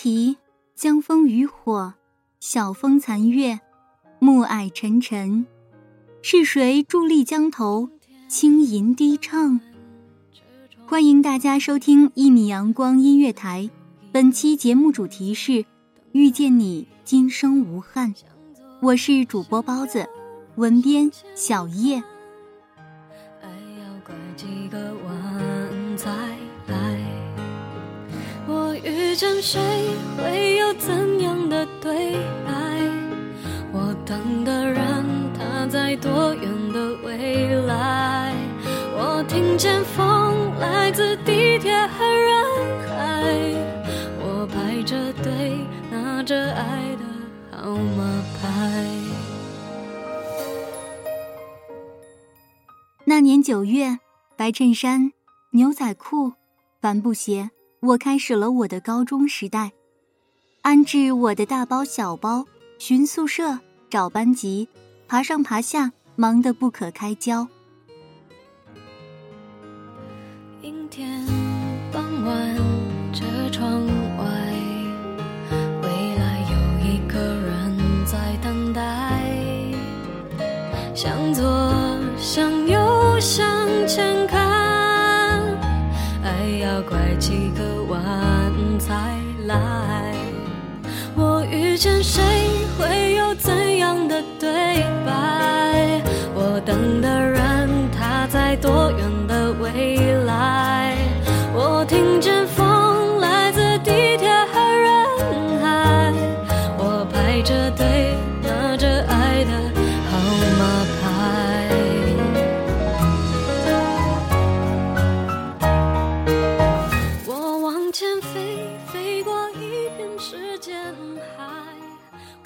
题，江枫渔火，晓风残月，暮霭沉沉。是谁伫立江头，轻吟低唱？欢迎大家收听一米阳光音乐台。本期节目主题是“遇见你，今生无憾”。我是主播包子，文编小叶。见谁，会有怎样的对白？我等的人，他在多远的未来？我听见风来自地铁和人海。我排着队，拿着爱的号码牌。那年九月，白衬衫、牛仔裤、帆布鞋，我开始了我的高中时代。安置我的大包小包，寻宿舍，找班级，爬上爬下，忙得不可开交。我遇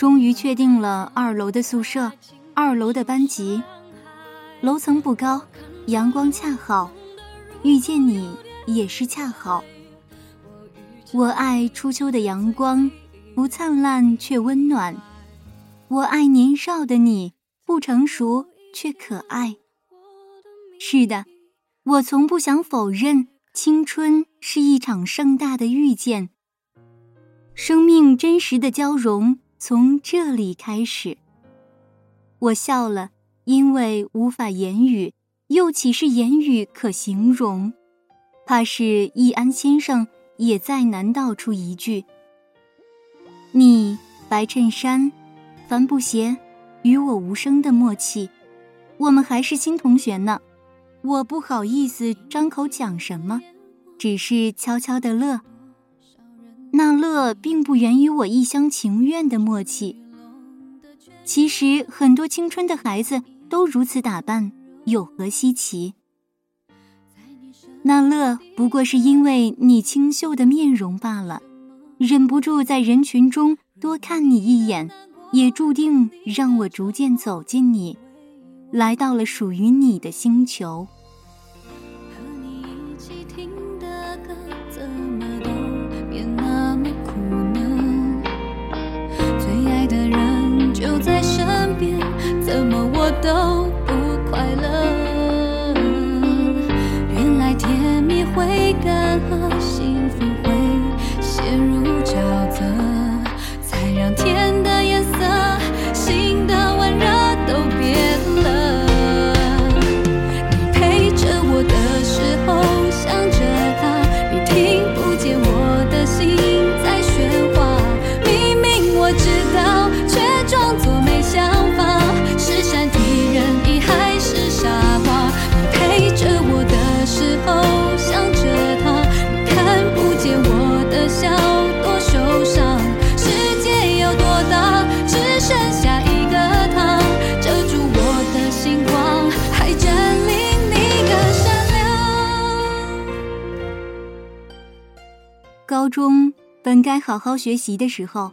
终于确定了二楼的宿舍，二楼的班级。楼层不高，阳光恰好，遇见你也是恰好。我爱初秋的阳光，不灿烂却温暖。我爱年少的你，不成熟却可爱。是的，我从不想否认，青春是一场盛大的遇见。生命真实的交融从这里开始。我笑了，因为无法言语，又岂是言语可形容？怕是易安先生也再难道出一句：“你白衬衫，帆布鞋，与我无声的默契，我们还是新同学呢。我不好意思张口讲什么，只是悄悄的乐。那乐并不源于我一厢情愿的默契。其实很多青春的孩子都如此打扮，有何稀奇？那乐不过是因为你清秀的面容罢了，忍不住在人群中多看你一眼，也注定让我逐渐走近你。来到了属于你的星球。就在身边，怎么我都高中本该好好学习的时候，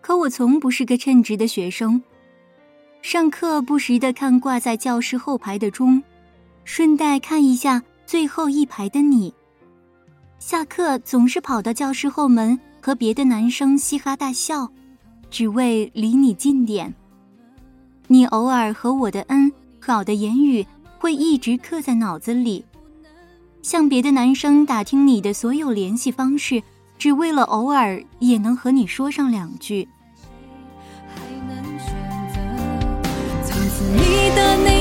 可我从不是个称职的学生。上课不时的看挂在教室后排的钟，顺带看一下最后一排的你。下课总是跑到教室后门和别的男生嘻哈大笑，只为离你近点。你偶尔和我的恩好的言语会一直刻在脑子里。向别的男生打听你的所有联系方式，只为了偶尔也能和你说上两句。从此你的内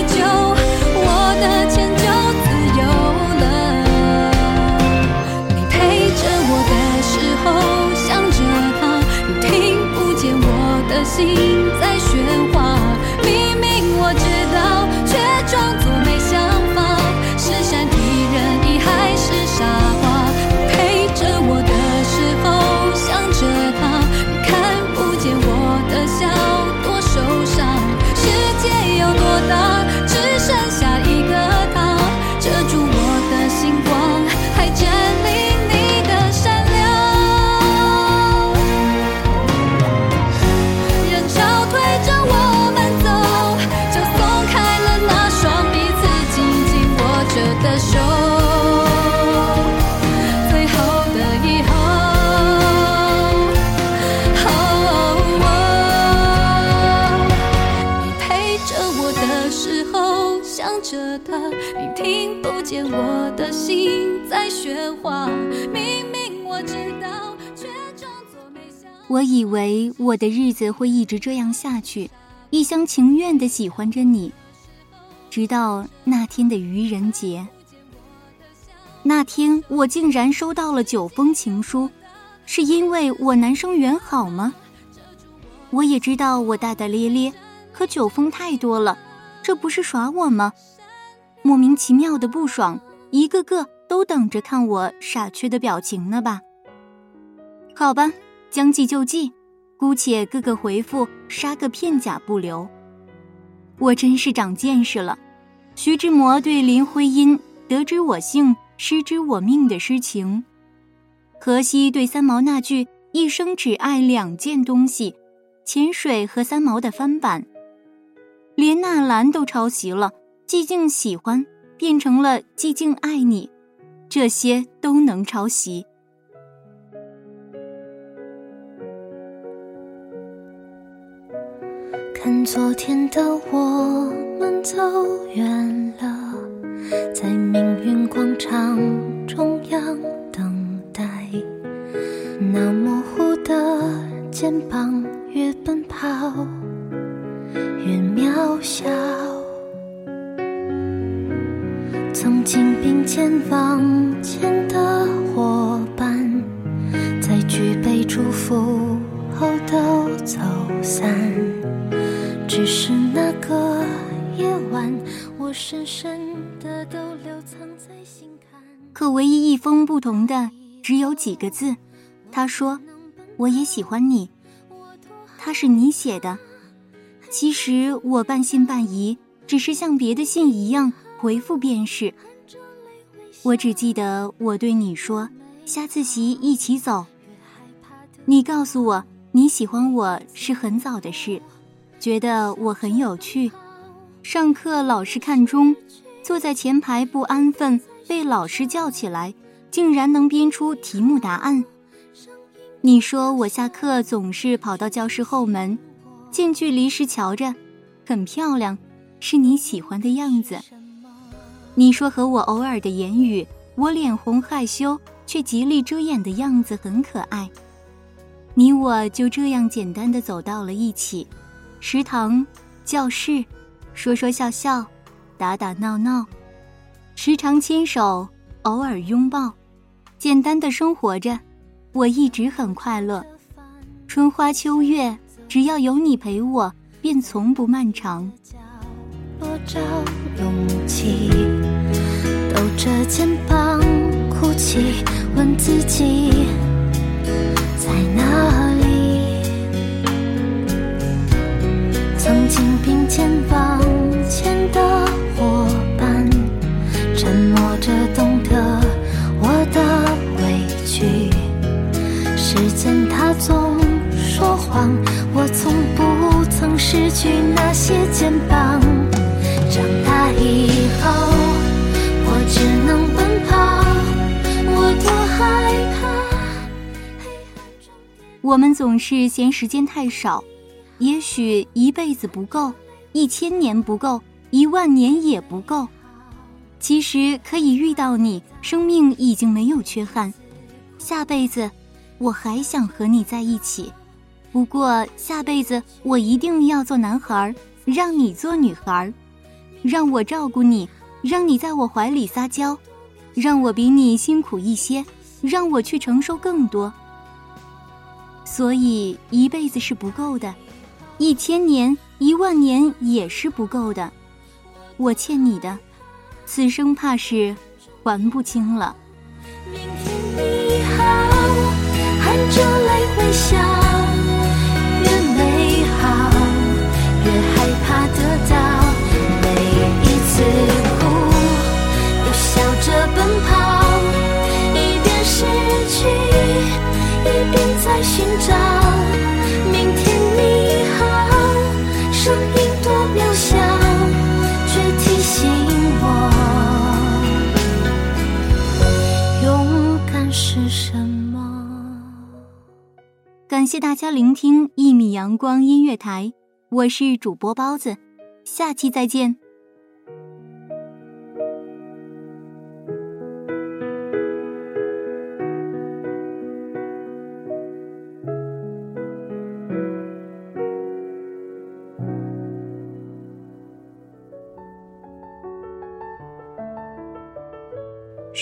想着他，你听不见我的心在喧哗。明明我知道，却装作没想。我以为我的日子会一直这样下去，一厢情愿的喜欢着你，直到那天的愚人节。那天我竟然收到了九封情书，是因为我男生缘好吗？我也知道我大大咧咧，可九封太多了，这不是耍我吗？莫名其妙的不爽，一个个都等着看我傻缺的表情呢吧？好吧。将计就计，姑且各个回复，杀个片甲不留。我真是长见识了。徐志摩对林徽因“得之我幸，失之我命”的诗情，荷西对三毛那句“一生只爱两件东西”，潜水和三毛的翻版，连纳兰都抄袭了。寂静喜欢变成了寂静爱你，这些都能抄袭。看昨天的我们走远了，在命运广场中央等待。那模糊的肩膀，越奔跑越渺小。曾经并肩往前的伙伴，在举杯祝福后都走散。只是那个夜晚，我深深的都留藏在心坎。可唯一一封不同的只有几个字，他说：“我也喜欢你。”他是你写的，其实我半信半疑，只是像别的信一样回复便是。我只记得我对你说：“下自习一起走。”你告诉我你喜欢我是很早的事，觉得我很有趣。上课老师看钟，坐在前排不安分，被老师叫起来，竟然能编出题目答案。你说我下课总是跑到教室后门，近距离时瞧着，很漂亮，是你喜欢的样子。你说和我偶尔的言语，我脸红害羞却极力遮掩的样子很可爱。你我就这样简单的走到了一起，食堂、教室。说说笑笑，打打闹闹，时常牵手，偶尔拥抱，简单的生活着，我一直很快乐。春花秋月，只要有你陪我，便从不漫长。落找勇气，抖着肩膀哭泣，问自己我们总是嫌时间太少。也许一辈子不够，一千年不够，一万年也不够。其实可以遇到你，生命已经没有缺憾。下辈子，我还想和你在一起。不过下辈子我一定要做男孩，让你做女孩，让我照顾你，让你在我怀里撒娇，让我比你辛苦一些，让我去承受更多。所以一辈子是不够的。一千年、一万年也是不够的，我欠你的，此生怕是还不清了。明天你好，含着泪微笑，谢大家聆听一米阳光音乐台，我是主播包子，下期再见。